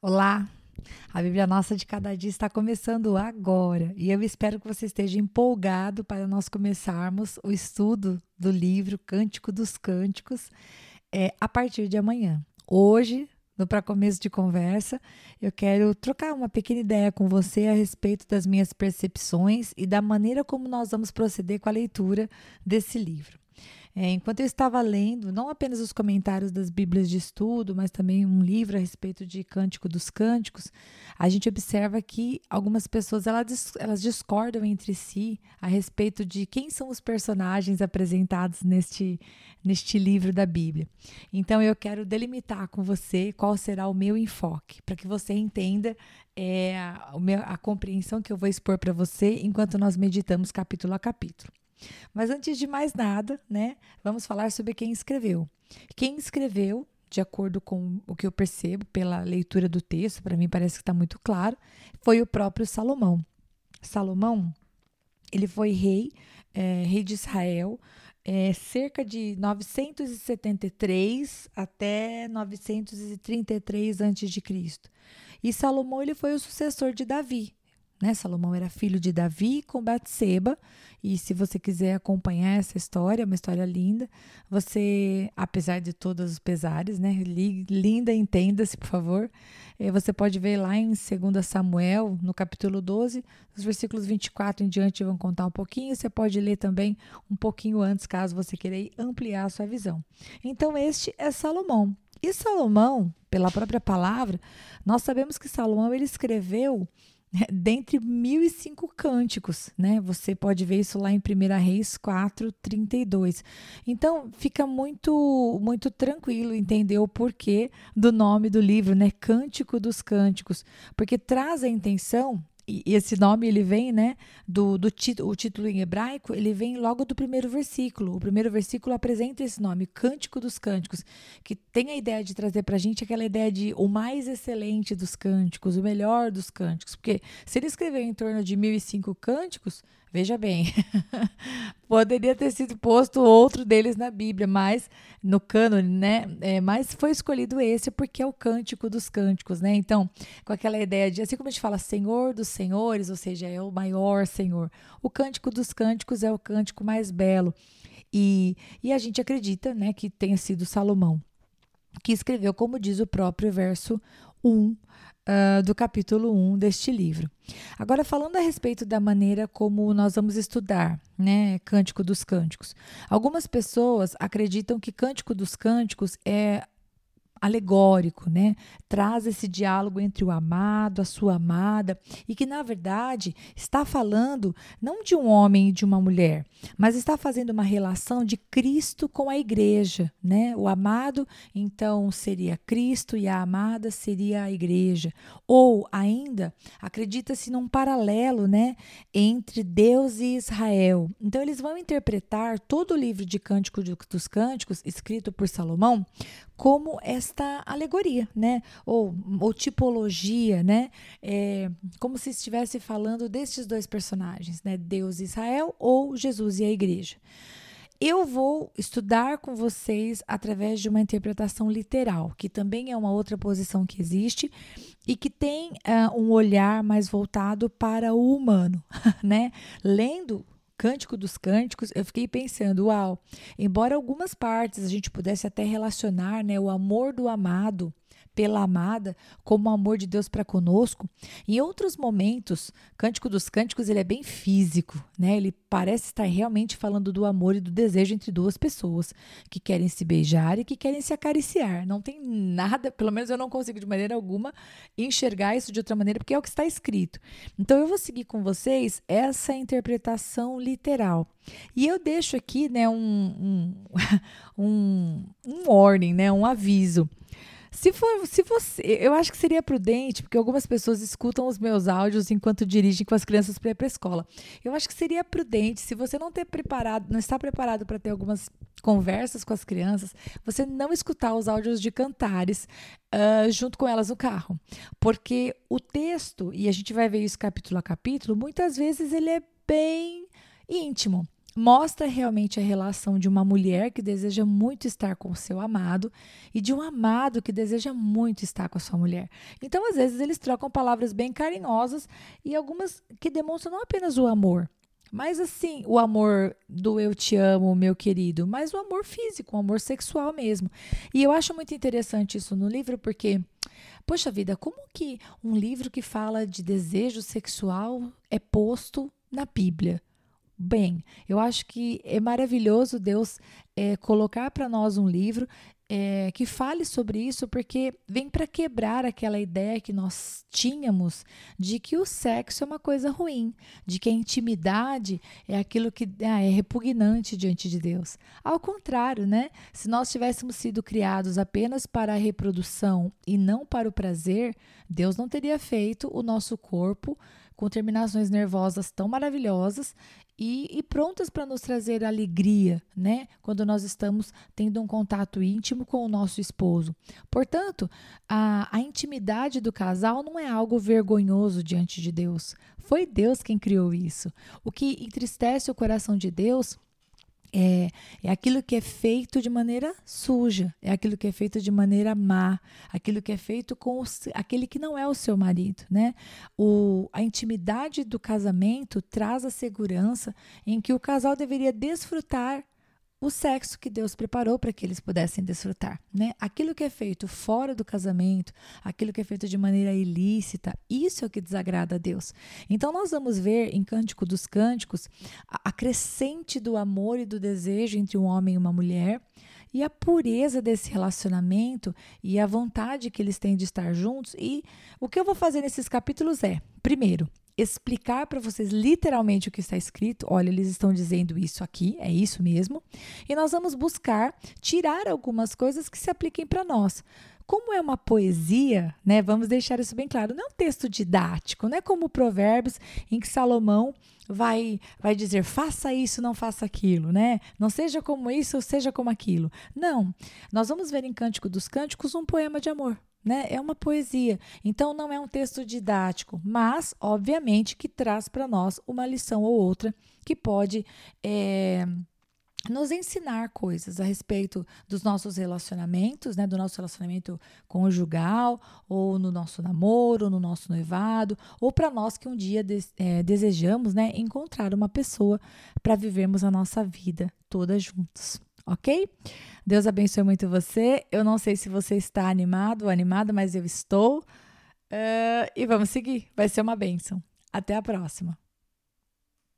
Olá! A Bíblia Nossa de Cada Dia está começando agora e eu espero que você esteja empolgado para nós começarmos o estudo do livro Cântico dos Cânticos é, a partir de amanhã. Hoje, no para começo de conversa, eu quero trocar uma pequena ideia com você a respeito das minhas percepções e da maneira como nós vamos proceder com a leitura desse livro. É, enquanto eu estava lendo, não apenas os comentários das Bíblias de estudo, mas também um livro a respeito de Cântico dos Cânticos, a gente observa que algumas pessoas elas, elas discordam entre si a respeito de quem são os personagens apresentados neste, neste livro da Bíblia. Então eu quero delimitar com você qual será o meu enfoque, para que você entenda é, a, a compreensão que eu vou expor para você enquanto nós meditamos capítulo a capítulo. Mas antes de mais nada, né, vamos falar sobre quem escreveu. Quem escreveu, de acordo com o que eu percebo pela leitura do texto, para mim parece que está muito claro, foi o próprio Salomão. Salomão, ele foi rei, é, rei de Israel, é, cerca de 973 até 933 a.C. E Salomão ele foi o sucessor de Davi. Né? Salomão era filho de Davi com Batseba, e se você quiser acompanhar essa história, é uma história linda, você, apesar de todos os pesares, né? Linda, entenda-se, por favor. Eh, você pode ver lá em 2 Samuel, no capítulo 12, os versículos 24 em diante vão contar um pouquinho. Você pode ler também um pouquinho antes, caso você queira ampliar a sua visão. Então, este é Salomão. E Salomão, pela própria palavra, nós sabemos que Salomão ele escreveu dentre mil e cinco cânticos, né? Você pode ver isso lá em 1 Reis 4, 32. Então, fica muito, muito tranquilo entender o porquê do nome do livro, né? Cântico dos Cânticos, porque traz a intenção e esse nome ele vem, né, do, do título, o título em hebraico, ele vem logo do primeiro versículo. O primeiro versículo apresenta esse nome, Cântico dos Cânticos, que tem a ideia de trazer para a gente aquela ideia de o mais excelente dos cânticos, o melhor dos cânticos. Porque se ele escreveu em torno de mil e cinco cânticos, Veja bem, poderia ter sido posto outro deles na Bíblia, mas no cânone, né? É, mas foi escolhido esse porque é o cântico dos cânticos, né? Então, com aquela ideia de, assim como a gente fala Senhor dos Senhores, ou seja, é o maior Senhor, o cântico dos cânticos é o cântico mais belo. E, e a gente acredita, né, que tenha sido Salomão que escreveu, como diz o próprio verso 1 uh, do capítulo 1 deste livro. Agora, falando a respeito da maneira como nós vamos estudar, né, Cântico dos Cânticos. Algumas pessoas acreditam que Cântico dos Cânticos é alegórico, né? Traz esse diálogo entre o amado, a sua amada, e que na verdade está falando não de um homem e de uma mulher, mas está fazendo uma relação de Cristo com a igreja, né? O amado então seria Cristo e a amada seria a igreja. Ou ainda acredita-se num paralelo, né, entre Deus e Israel. Então eles vão interpretar todo o livro de Cântico dos Cânticos escrito por Salomão como esta alegoria, né? Ou, ou tipologia, né? É, como se estivesse falando destes dois personagens, né? Deus e Israel ou Jesus e a igreja. Eu vou estudar com vocês através de uma interpretação literal, que também é uma outra posição que existe e que tem uh, um olhar mais voltado para o humano, né? Lendo Cântico dos Cânticos, eu fiquei pensando, uau, embora algumas partes a gente pudesse até relacionar né, o amor do amado pela amada, como o amor de Deus para conosco. Em outros momentos, Cântico dos Cânticos ele é bem físico, né? Ele parece estar realmente falando do amor e do desejo entre duas pessoas que querem se beijar e que querem se acariciar. Não tem nada, pelo menos eu não consigo de maneira alguma enxergar isso de outra maneira, porque é o que está escrito. Então eu vou seguir com vocês essa interpretação literal. E eu deixo aqui, né, um, um, um, um warning, né, um aviso. Se for, se você, eu acho que seria prudente, porque algumas pessoas escutam os meus áudios enquanto dirigem com as crianças para ir para a escola. Eu acho que seria prudente, se você não ter preparado, não está preparado para ter algumas conversas com as crianças, você não escutar os áudios de cantares uh, junto com elas no carro, porque o texto e a gente vai ver isso capítulo a capítulo, muitas vezes ele é bem íntimo. Mostra realmente a relação de uma mulher que deseja muito estar com o seu amado e de um amado que deseja muito estar com a sua mulher. Então, às vezes, eles trocam palavras bem carinhosas e algumas que demonstram não apenas o amor, mas assim, o amor do eu te amo, meu querido, mas o amor físico, o amor sexual mesmo. E eu acho muito interessante isso no livro porque Poxa vida, como que um livro que fala de desejo sexual é posto na Bíblia? Bem, eu acho que é maravilhoso Deus é, colocar para nós um livro é, que fale sobre isso, porque vem para quebrar aquela ideia que nós tínhamos de que o sexo é uma coisa ruim, de que a intimidade é aquilo que ah, é repugnante diante de Deus. Ao contrário, né? Se nós tivéssemos sido criados apenas para a reprodução e não para o prazer, Deus não teria feito o nosso corpo com terminações nervosas tão maravilhosas e, e prontas para nos trazer alegria, né? Quando nós estamos tendo um contato íntimo com o nosso esposo. Portanto, a, a intimidade do casal não é algo vergonhoso diante de Deus. Foi Deus quem criou isso. O que entristece o coração de Deus é, é aquilo que é feito de maneira suja, é aquilo que é feito de maneira má, aquilo que é feito com aquele que não é o seu marido, né? O, a intimidade do casamento traz a segurança em que o casal deveria desfrutar o sexo que Deus preparou para que eles pudessem desfrutar, né? Aquilo que é feito fora do casamento, aquilo que é feito de maneira ilícita, isso é o que desagrada a Deus. Então nós vamos ver em Cântico dos Cânticos a crescente do amor e do desejo entre um homem e uma mulher e a pureza desse relacionamento e a vontade que eles têm de estar juntos. E o que eu vou fazer nesses capítulos é, primeiro, explicar para vocês literalmente o que está escrito. Olha, eles estão dizendo isso aqui, é isso mesmo. E nós vamos buscar tirar algumas coisas que se apliquem para nós. Como é uma poesia, né? Vamos deixar isso bem claro. Não é um texto didático, não é como Provérbios em que Salomão vai vai dizer faça isso, não faça aquilo, né? Não seja como isso, seja como aquilo. Não. Nós vamos ver em Cântico dos Cânticos um poema de amor né? É uma poesia. Então não é um texto didático, mas obviamente que traz para nós uma lição ou outra que pode é, nos ensinar coisas a respeito dos nossos relacionamentos, né, do nosso relacionamento conjugal, ou no nosso namoro, ou no nosso noivado, ou para nós que um dia é, desejamos né, encontrar uma pessoa para vivermos a nossa vida toda juntos ok? Deus abençoe muito você. Eu não sei se você está animado ou animada, mas eu estou. Uh, e vamos seguir. Vai ser uma bênção. Até a próxima.